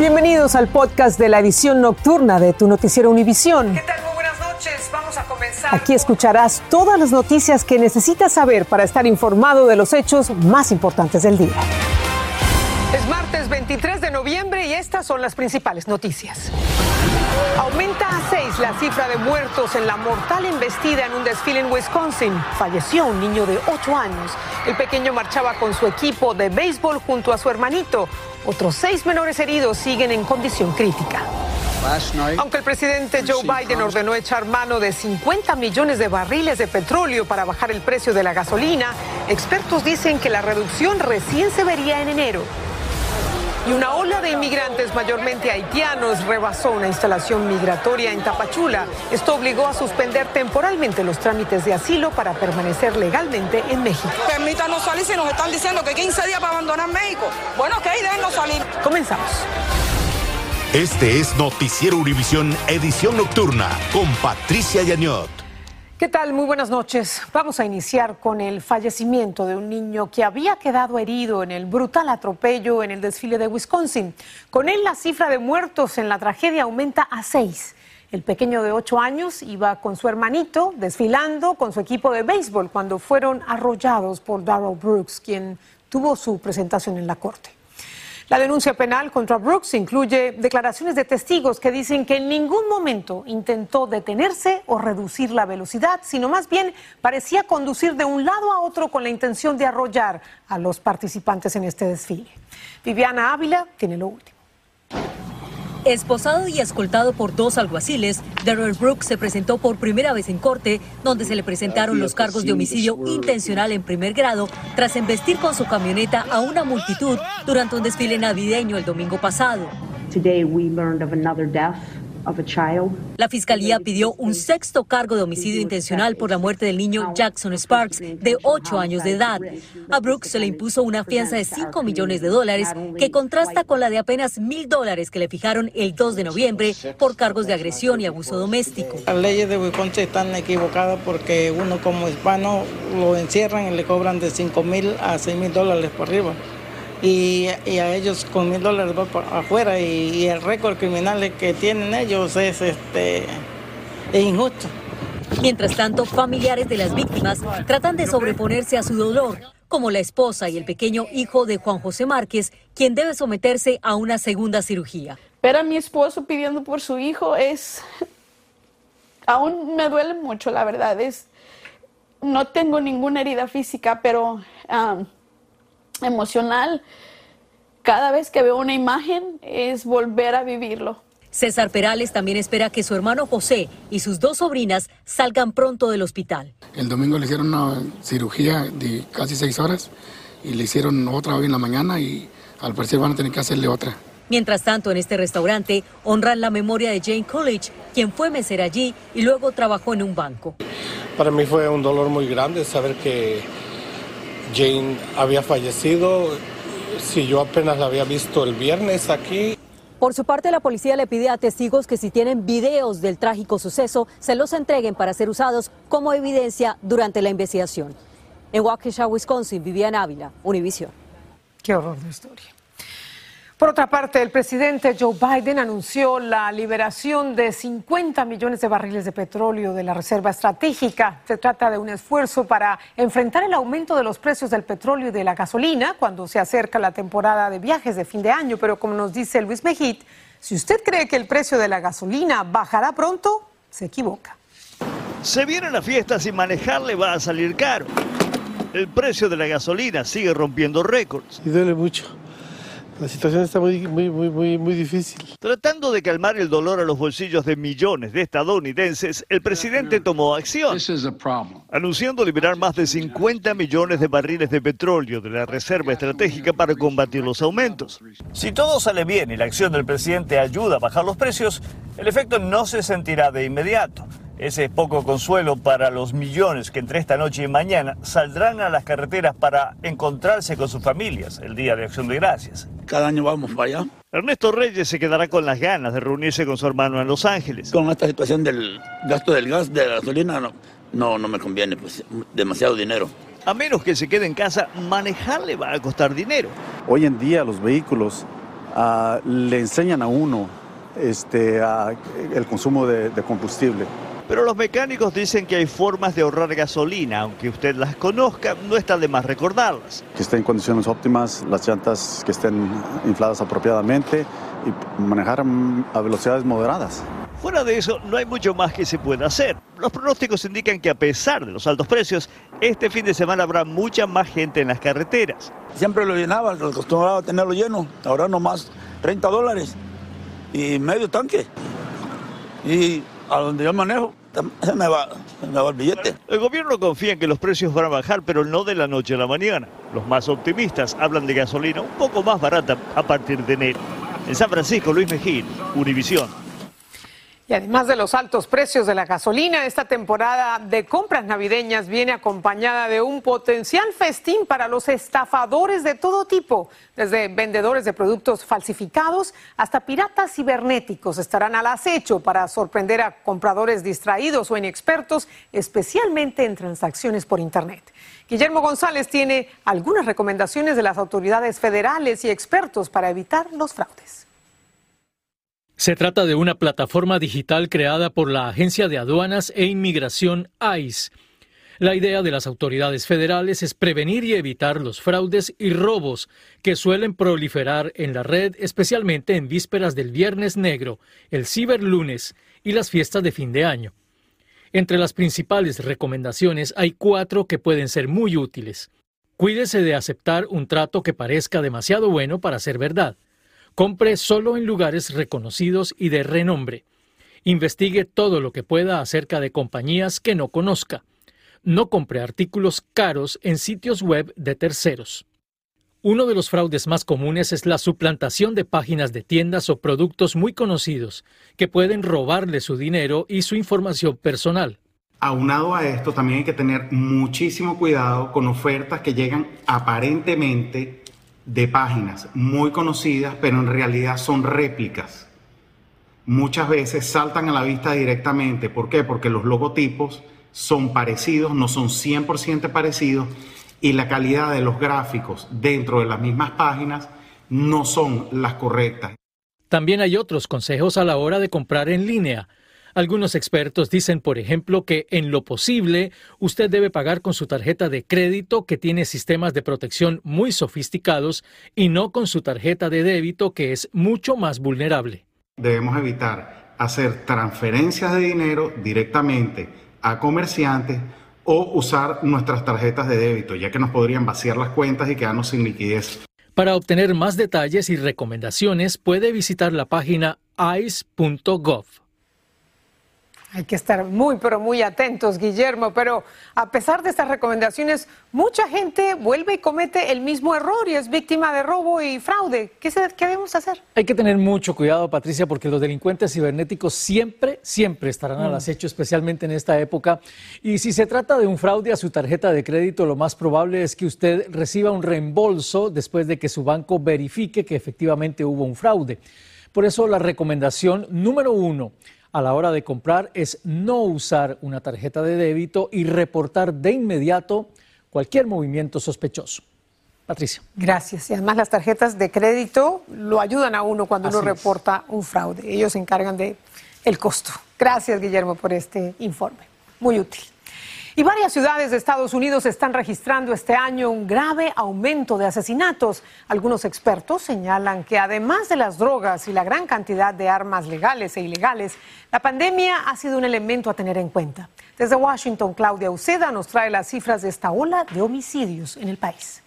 Bienvenidos al podcast de la edición nocturna de tu noticiero Univisión. ¿Qué tal? Muy buenas noches. Vamos a comenzar. Aquí escucharás todas las noticias que necesitas saber para estar informado de los hechos más importantes del día. Es martes 23 de noviembre y estas son las principales noticias. Aumenta la cifra de muertos en la mortal embestida en un desfile en Wisconsin. Falleció un niño de ocho años. El pequeño marchaba con su equipo de béisbol junto a su hermanito. Otros seis menores heridos siguen en condición crítica. Aunque el presidente Joe Biden ordenó echar mano de 50 millones de barriles de petróleo para bajar el precio de la gasolina, expertos dicen que la reducción recién se vería en enero. Y una ola de inmigrantes, mayormente haitianos, rebasó una instalación migratoria en Tapachula. Esto obligó a suspender temporalmente los trámites de asilo para permanecer legalmente en México. Permítanos salir si nos están diciendo que 15 días para abandonar México. Bueno, ok, déjenos salir. Comenzamos. Este es Noticiero Univisión Edición Nocturna con Patricia Yañot. ¿Qué tal? Muy buenas noches. Vamos a iniciar con el fallecimiento de un niño que había quedado herido en el brutal atropello en el desfile de Wisconsin. Con él la cifra de muertos en la tragedia aumenta a seis. El pequeño de ocho años iba con su hermanito desfilando con su equipo de béisbol cuando fueron arrollados por Darrell Brooks, quien tuvo su presentación en la corte. La denuncia penal contra Brooks incluye declaraciones de testigos que dicen que en ningún momento intentó detenerse o reducir la velocidad, sino más bien parecía conducir de un lado a otro con la intención de arrollar a los participantes en este desfile. Viviana Ávila tiene lo último. Esposado y escoltado por dos alguaciles, Darrell Brooks se presentó por primera vez en corte, donde se le presentaron los cargos de homicidio intencional en primer grado tras embestir con su camioneta a una multitud durante un desfile navideño el domingo pasado. La fiscalía pidió un sexto cargo de homicidio intencional por la muerte del niño Jackson Sparks, de 8 años de edad. A Brooks se le impuso una fianza de 5 millones de dólares, que contrasta con la de apenas mil dólares que le fijaron el 2 de noviembre por cargos de agresión y abuso doméstico. Las leyes de Wisconsin están equivocadas porque uno como hispano lo encierran y le cobran de 5 mil a 6 mil dólares por arriba y, a ellos con mil dólares va afuera y, el récord criminal que tienen ellos es, este, es injusto. Mientras tanto, familiares de las víctimas tratan de sobreponerse a su dolor, como la esposa y el pequeño hijo de Juan José Márquez, quien debe someterse a una segunda cirugía. Ver a mi esposo pidiendo por su hijo es... Aún me duele mucho, la verdad. Es... No tengo ninguna herida física, pero... Um, emocional. Cada vez que veo una imagen es volver a vivirlo. César Perales también espera que su hermano José y sus dos sobrinas salgan pronto del hospital. El domingo le hicieron una cirugía de casi seis horas y le hicieron otra hoy en la mañana y al parecer van a tener que hacerle otra. Mientras tanto, en este restaurante honran la memoria de Jane Coolidge, quien fue mesera allí y luego trabajó en un banco. Para mí fue un dolor muy grande saber que Jane había fallecido, si yo apenas la había visto el viernes aquí. Por su parte, la policía le pide a testigos que si tienen videos del trágico suceso, se los entreguen para ser usados como evidencia durante la investigación. En Waukesha, Wisconsin, Vivian Ávila, Univision. Qué horror de historia. Por otra parte, el presidente Joe Biden anunció la liberación de 50 millones de barriles de petróleo de la Reserva Estratégica. Se trata de un esfuerzo para enfrentar el aumento de los precios del petróleo y de la gasolina cuando se acerca la temporada de viajes de fin de año. Pero como nos dice Luis Mejit, si usted cree que el precio de la gasolina bajará pronto, se equivoca. Se vienen las fiestas y manejarle va a salir caro. El precio de la gasolina sigue rompiendo récords. Y duele mucho la situación está muy, muy, muy, muy, difícil. Tratando de calmar el dolor a los bolsillos de millones de estadounidenses, el presidente tomó acción, anunciando liberar más de 50 millones de barriles de petróleo de la Reserva Estratégica para combatir los aumentos. Si todo sale bien y la acción del presidente ayuda a bajar los precios, el efecto no se sentirá de inmediato. Ese es poco consuelo para los millones que entre esta noche y mañana saldrán a las carreteras para encontrarse con sus familias el Día de Acción de Gracias. Cada año vamos para allá. Ernesto Reyes se quedará con las ganas de reunirse con su hermano en Los Ángeles. Con esta situación del gasto del gas, de la gasolina, no, no, no me conviene, pues demasiado dinero. A menos que se quede en casa, manejar le va a costar dinero. Hoy en día los vehículos ah, le enseñan a uno este, el consumo de, combustible. Pero los mecánicos dicen que hay formas de ahorrar gasolina, aunque usted las conozca, no está de más recordarlas. Que estén en condiciones óptimas, las llantas que estén infladas apropiadamente y manejar a velocidades moderadas. Fuera de eso, no hay mucho más que se pueda hacer. Los pronósticos indican que a pesar de los altos precios, este fin de semana habrá mucha más gente en las carreteras. Siempre lo llenaba, acostumbraba a tenerlo lleno, ahora nomás 30 dólares y medio tanque. Y a donde yo manejo, me va el billete. El gobierno confía en que los precios van a bajar, pero no de la noche a la mañana. Los más optimistas hablan de gasolina un poco más barata a partir de enero. En San Francisco, Luis Mejín, Univisión. Y además de los altos precios de la gasolina, esta temporada de compras navideñas viene acompañada de un potencial festín para los estafadores de todo tipo, desde vendedores de productos falsificados hasta piratas cibernéticos estarán al acecho para sorprender a compradores distraídos o inexpertos, especialmente en transacciones por Internet. Guillermo González tiene algunas recomendaciones de las autoridades federales y expertos para evitar los fraudes. Se trata de una plataforma digital creada por la Agencia de Aduanas e Inmigración ICE. La idea de las autoridades federales es prevenir y evitar los fraudes y robos que suelen proliferar en la red, especialmente en vísperas del Viernes Negro, el Ciberlunes y las fiestas de fin de año. Entre las principales recomendaciones hay cuatro que pueden ser muy útiles. Cuídese de aceptar un trato que parezca demasiado bueno para ser verdad. Compre solo en lugares reconocidos y de renombre. Investigue todo lo que pueda acerca de compañías que no conozca. No compre artículos caros en sitios web de terceros. Uno de los fraudes más comunes es la suplantación de páginas de tiendas o productos muy conocidos que pueden robarle su dinero y su información personal. Aunado a esto, también hay que tener muchísimo cuidado con ofertas que llegan aparentemente de páginas muy conocidas, pero en realidad son réplicas. Muchas veces saltan a la vista directamente. ¿Por qué? Porque los logotipos son parecidos, no son 100% parecidos y la calidad de los gráficos dentro de las mismas páginas no son las correctas. También hay otros consejos a la hora de comprar en línea. Algunos expertos dicen, por ejemplo, que en lo posible usted debe pagar con su tarjeta de crédito que tiene sistemas de protección muy sofisticados y no con su tarjeta de débito que es mucho más vulnerable. Debemos evitar hacer transferencias de dinero directamente a comerciantes o usar nuestras tarjetas de débito, ya que nos podrían vaciar las cuentas y quedarnos sin liquidez. Para obtener más detalles y recomendaciones puede visitar la página ice.gov. Hay que estar muy, pero muy atentos, Guillermo. Pero a pesar de estas recomendaciones, mucha gente vuelve y comete el mismo error y es víctima de robo y fraude. ¿Qué, debemos hacer? Hay que tener mucho cuidado, Patricia, porque los delincuentes cibernéticos siempre, siempre estarán al mm. acecho, especialmente en esta época. Y si se trata de un fraude a su tarjeta de crédito, lo más probable es que usted reciba un reembolso después de que su banco verifique que efectivamente hubo un fraude. Por eso la recomendación número uno a la hora de comprar es no usar una tarjeta de débito y reportar de inmediato cualquier movimiento sospechoso. Patricia. Gracias. Y además las tarjetas de crédito lo ayudan a uno cuando uno reporta un fraude. Ellos se encargan de el costo. Gracias, Guillermo, por este informe. Muy útil. Y varias ciudades de Estados Unidos están registrando este año un grave aumento de asesinatos. Algunos expertos señalan que además de las drogas y la gran cantidad de armas legales e ilegales, la pandemia ha sido un elemento a tener en cuenta. Desde Washington, Claudia Uceda nos trae las cifras de esta ola de homicidios en el país.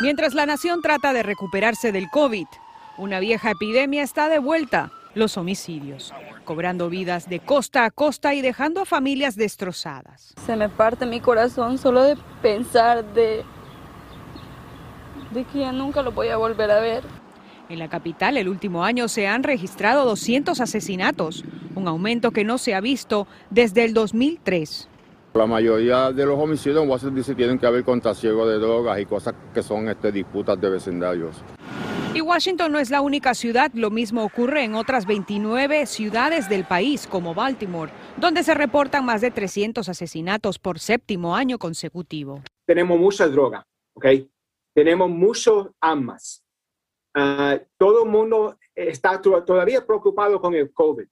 Mientras la nación trata de recuperarse del COVID, una vieja epidemia está de vuelta, los homicidios cobrando vidas de costa a costa y dejando a familias destrozadas. Se me parte mi corazón solo de pensar de, de que ya nunca lo voy a volver a ver. En la capital, el último año se han registrado 200 asesinatos, un aumento que no se ha visto desde el 2003. La mayoría de los homicidios en Washington DC tienen que ver con trasiego de drogas y cosas que son este, disputas de vecindarios. Y Washington no es la única ciudad, lo mismo ocurre en otras 29 ciudades del país, como Baltimore, donde se reportan más de 300 asesinatos por séptimo año consecutivo. Tenemos mucha droga, ¿ok? Tenemos muchos armas. Ah, todo el mundo está todavía preocupado con el COVID.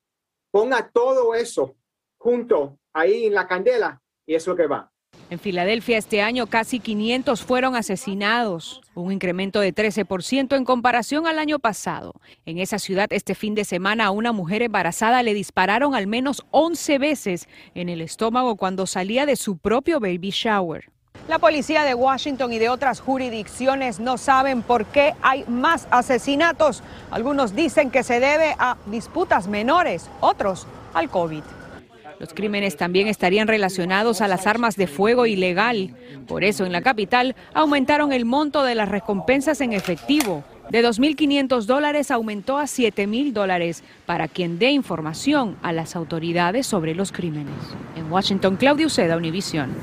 Ponga todo eso junto ahí en la candela y es lo que va. En Filadelfia este año casi 500 fueron asesinados, un incremento de 13% en comparación al año pasado. En esa ciudad este fin de semana a una mujer embarazada le dispararon al menos 11 veces en el estómago cuando salía de su propio baby shower. La policía de Washington y de otras jurisdicciones no saben por qué hay más asesinatos. Algunos dicen que se debe a disputas menores, otros al COVID. Los crímenes también estarían relacionados a las armas de fuego ilegal. Por eso en la capital aumentaron el monto de las recompensas en efectivo. De 2.500 dólares aumentó a 7.000 dólares para quien dé información a las autoridades sobre los crímenes. En Washington, Claudio Seda, Univisión.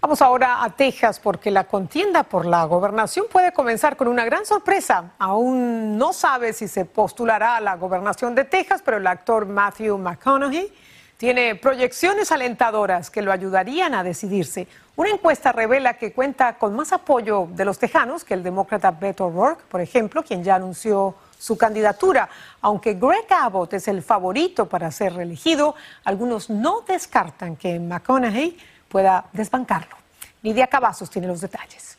Vamos ahora a Texas porque la contienda por la gobernación puede comenzar con una gran sorpresa. Aún no sabe si se postulará a la gobernación de Texas, pero el actor Matthew McConaughey tiene proyecciones alentadoras que lo ayudarían a decidirse. Una encuesta revela que cuenta con más apoyo de los tejanos que el demócrata Beto O'Rourke, por ejemplo, quien ya anunció su candidatura. Aunque Greg Abbott es el favorito para ser reelegido, algunos no descartan que McConaughey pueda desbancarlo. Lidia Cavazos tiene los detalles.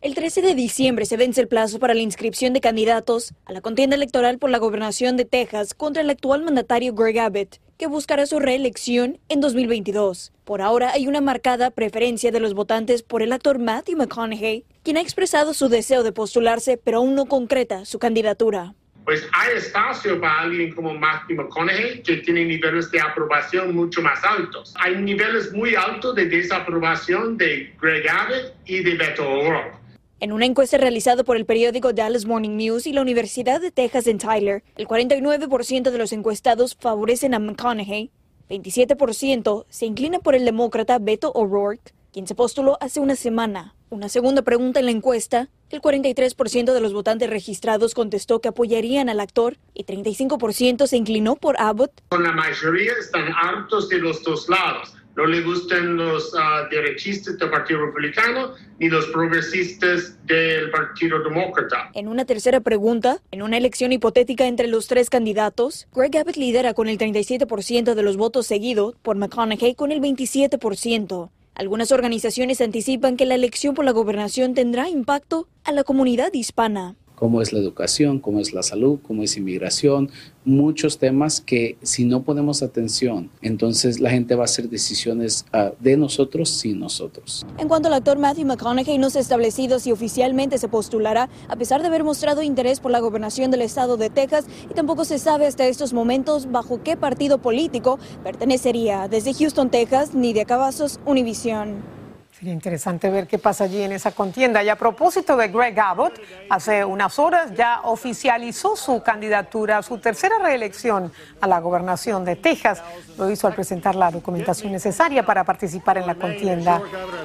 El 13 de diciembre se vence el plazo para la inscripción de candidatos a la contienda electoral por la gobernación de Texas contra el actual mandatario Greg Abbott que buscará su reelección en 2022. Por ahora hay una marcada preferencia de los votantes por el actor Matthew McConaughey, quien ha expresado su deseo de postularse, pero aún no concreta su candidatura. Pues hay espacio para alguien como Matthew McConaughey que tiene niveles de aprobación mucho más altos. Hay niveles muy altos de desaprobación de Greg Abbott y de Beto O'Rourke. En una encuesta realizada por el periódico Dallas Morning News y la Universidad de Texas en Tyler, el 49% de los encuestados favorecen a McConaughey, 27% se inclina por el demócrata Beto O'Rourke, quien se postuló hace una semana. Una segunda pregunta en la encuesta, el 43% de los votantes registrados contestó que apoyarían al actor y 35% se inclinó por Abbott. La mayoría están hartos de los dos lados no le gustan los uh, derechistas del Partido Republicano ni los progresistas del Partido Demócrata. En una tercera pregunta, en una elección hipotética entre los tres candidatos, Greg Abbott lidera con el 37% de los votos seguido por McConaughey con el 27%. Algunas organizaciones anticipan que la elección por la gobernación tendrá impacto a la comunidad hispana cómo es la educación, cómo es la salud, cómo es inmigración, muchos temas que si no ponemos atención, entonces la gente va a hacer decisiones uh, de nosotros sin nosotros. En cuanto al actor Matthew McConaughey, no se ha establecido si oficialmente se postulará, a pesar de haber mostrado interés por la gobernación del estado de Texas, y tampoco se sabe hasta estos momentos bajo qué partido político pertenecería. Desde Houston, Texas, Nidia Cavazos, Univisión. Sería interesante ver qué pasa allí en esa contienda. Y a propósito de Greg Abbott, hace unas horas ya oficializó su candidatura a su tercera reelección a la gobernación de Texas. Lo hizo al presentar la documentación necesaria para participar en la contienda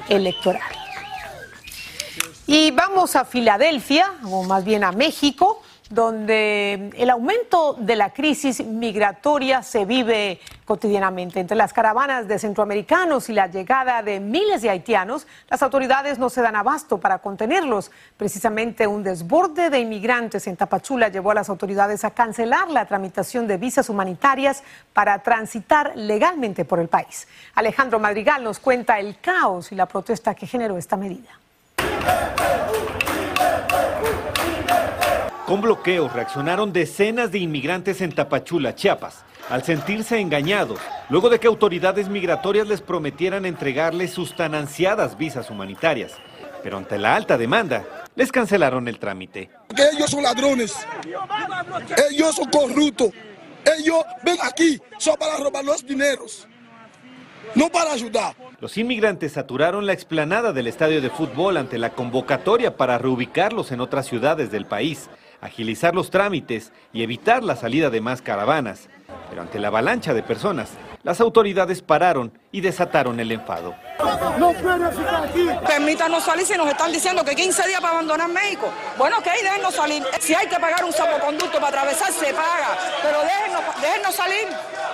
electoral. Y vamos a Filadelfia, o más bien a México donde el aumento de la crisis migratoria se vive cotidianamente. Entre las caravanas de centroamericanos y la llegada de miles de haitianos, las autoridades no se dan abasto para contenerlos. Precisamente un desborde de inmigrantes en Tapachula llevó a las autoridades a cancelar la tramitación de visas humanitarias para transitar legalmente por el país. Alejandro Madrigal nos cuenta el caos y la protesta que generó esta medida. Con bloqueos reaccionaron decenas de inmigrantes en Tapachula, Chiapas, al sentirse engañados, luego de que autoridades migratorias les prometieran entregarles sus tan ansiadas visas humanitarias. Pero ante la alta demanda, les cancelaron el trámite. ellos son ladrones, ellos son corruptos, ellos ven aquí solo para robar los dineros, no para ayudar. Los inmigrantes saturaron la explanada del estadio de fútbol ante la convocatoria para reubicarlos en otras ciudades del país agilizar los trámites y evitar la salida de más caravanas. Pero ante la avalancha de personas, Las autoridades pararon y desataron el enfado. No aquí. Permítanos salir si nos están diciendo que 15 días para abandonar México. Bueno, ok, déjenos salir. Si hay que pagar un salvoconducto para atravesar, se paga. Pero déjenos, déjenos salir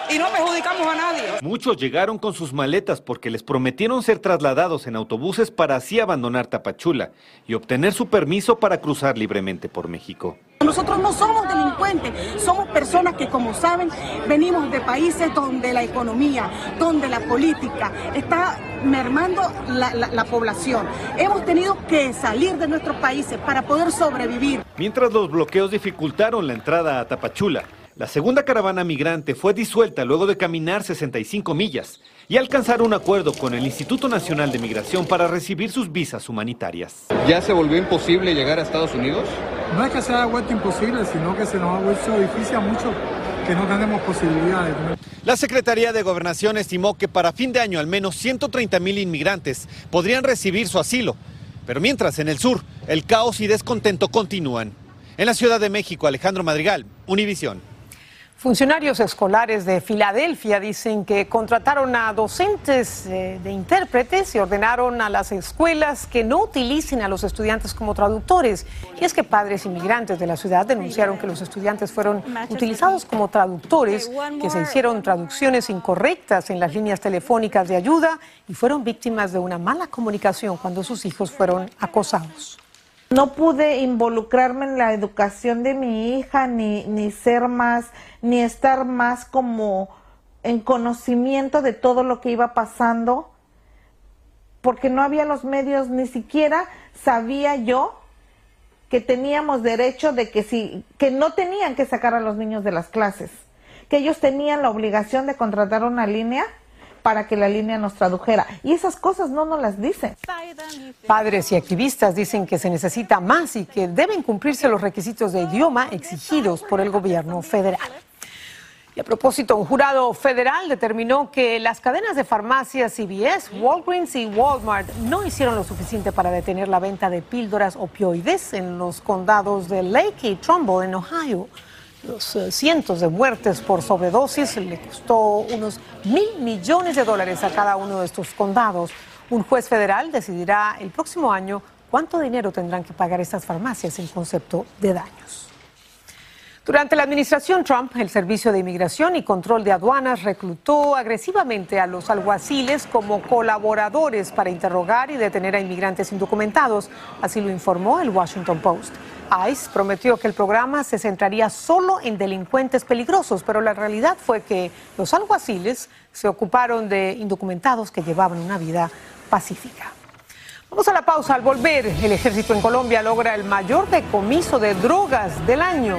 y no perjudicamos a nadie. Muchos llegaron con sus maletas porque les prometieron ser trasladados en autobuses para así abandonar Tapachula y obtener su permiso para cruzar libremente por México. Nosotros no somos delincuentes, somos personas que, como saben, venimos de países donde la economía, donde la política está mermando la, la, población. Hemos tenido que salir de nuestros países para poder sobrevivir. Mientras los bloqueos dificultaron la entrada a Tapachula, la segunda caravana migrante fue disuelta luego de caminar 65 millas y alcanzar un acuerdo con el Instituto Nacional de Migración para recibir sus visas humanitarias. ¿Ya se volvió imposible llegar a Estados Unidos? No es que se haya vuelto imposible, sino que se nos ha vuelto difícil a muchos que no tenemos posibilidades. La Secretaría de Gobernación estimó que para fin de año al menos 130 mil inmigrantes podrían recibir su asilo. Pero mientras en el sur, el caos y descontento continúan. En la Ciudad de México, Alejandro Madrigal, Univisión. Funcionarios escolares de Filadelfia dicen que contrataron a docentes eh, de intérpretes y ordenaron a las escuelas que no utilicen a los estudiantes como traductores. Y es que padres inmigrantes de la ciudad denunciaron que los estudiantes fueron utilizados como traductores, que se hicieron traducciones incorrectas en las líneas telefónicas de ayuda y fueron víctimas de una mala comunicación cuando sus hijos fueron acosados. No pude involucrarme en la educación de mi hija, ni, ni ser más, ni estar más como en conocimiento de todo lo que iba pasando, porque no había los medios, ni siquiera sabía yo que teníamos derecho de que si, que no tenían que sacar a los niños de las clases, que ellos tenían la obligación de contratar una línea para que la línea nos tradujera. Y esas cosas no nos las dicen. Padres y activistas dicen que se necesita más y que deben cumplirse los requisitos de idioma exigidos por el gobierno federal. Y a propósito, un jurado federal determinó que las cadenas de farmacias CVS, Walgreens y Walmart no hicieron lo suficiente para detener la venta de píldoras opioides en los condados de Lake y Trumbull, en Ohio. Los eh, cientos de muertes por sobredosis le costó unos mil millones de dólares a cada uno de estos condados. Un juez federal decidirá el próximo año cuánto dinero tendrán que pagar estas farmacias en concepto de daños. Durante la administración Trump, el Servicio de Inmigración y Control de Aduanas reclutó agresivamente a los alguaciles como colaboradores para interrogar y detener a inmigrantes indocumentados. Así lo informó el Washington Post. ICE prometió que el programa se centraría solo en delincuentes peligrosos, pero la realidad fue que los alguaciles se ocuparon de indocumentados que llevaban una vida pacífica. Vamos a la pausa. Al volver, el ejército en Colombia logra el mayor decomiso de drogas del año.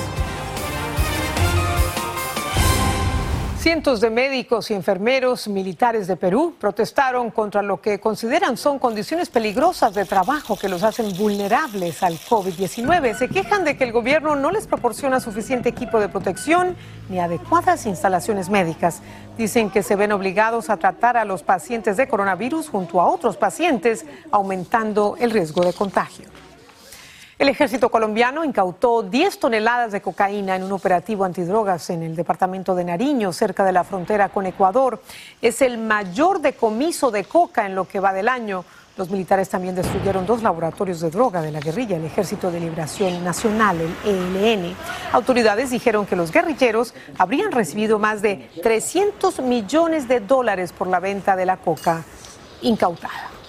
Cientos de médicos y enfermeros militares de Perú protestaron contra lo que consideran son condiciones peligrosas de trabajo que los hacen vulnerables al COVID-19. Se quejan de que el gobierno no les proporciona suficiente equipo de protección ni adecuadas instalaciones médicas. Dicen que se ven obligados a tratar a los pacientes de coronavirus junto a otros pacientes, aumentando el riesgo de contagio. El ejército colombiano incautó 10 toneladas de cocaína en un operativo antidrogas en el departamento de Nariño, cerca de la frontera con Ecuador. Es el mayor decomiso de coca en lo que va del año. Los militares también destruyeron dos laboratorios de droga de la guerrilla, el Ejército de Liberación Nacional, el ELN. Autoridades dijeron que los guerrilleros habrían recibido más de 300 millones de dólares por la venta de la coca incautada.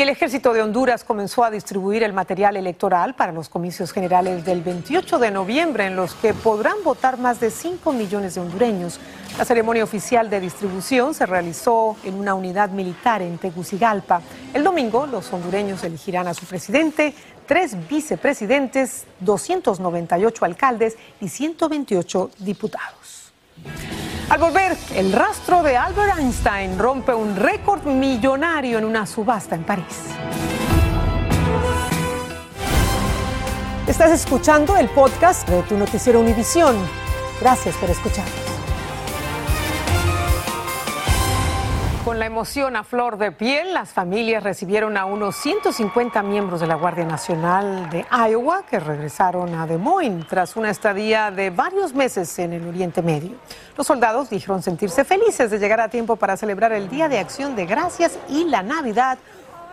Y el ejército de Honduras comenzó a distribuir el material electoral para los comicios generales del 28 de noviembre, en los que podrán votar más de 5 millones de hondureños. La ceremonia oficial de distribución se realizó en una unidad militar en Tegucigalpa. El domingo, los hondureños elegirán a su presidente, tres vicepresidentes, 298 alcaldes y 128 diputados. Al volver, el rastro de Albert Einstein rompe un récord millonario en una subasta en París. Estás escuchando el podcast de tu noticiero Univisión. Gracias por escucharnos. Con la emoción a flor de piel, las familias recibieron a unos 150 miembros de la Guardia Nacional de Iowa que regresaron a Des Moines tras una estadía de varios meses en el Oriente Medio. Los soldados dijeron sentirse felices de llegar a tiempo para celebrar el Día de Acción de Gracias y la Navidad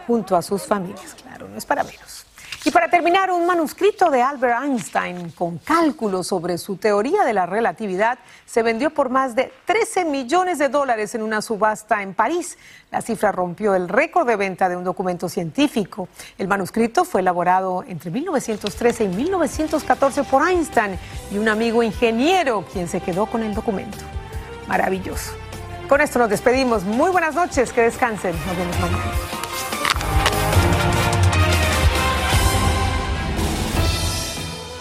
junto a sus familias. Claro, no es para menos. Y para terminar, un manuscrito de Albert Einstein con cálculos sobre su teoría de la relatividad se vendió por más de 13 millones de dólares en una subasta en París. La cifra rompió el récord de venta de un documento científico. El manuscrito fue elaborado entre 1913 y 1914 por Einstein y un amigo ingeniero quien se quedó con el documento. Maravilloso. Con esto nos despedimos. Muy buenas noches, que descansen. Nos vemos mañana.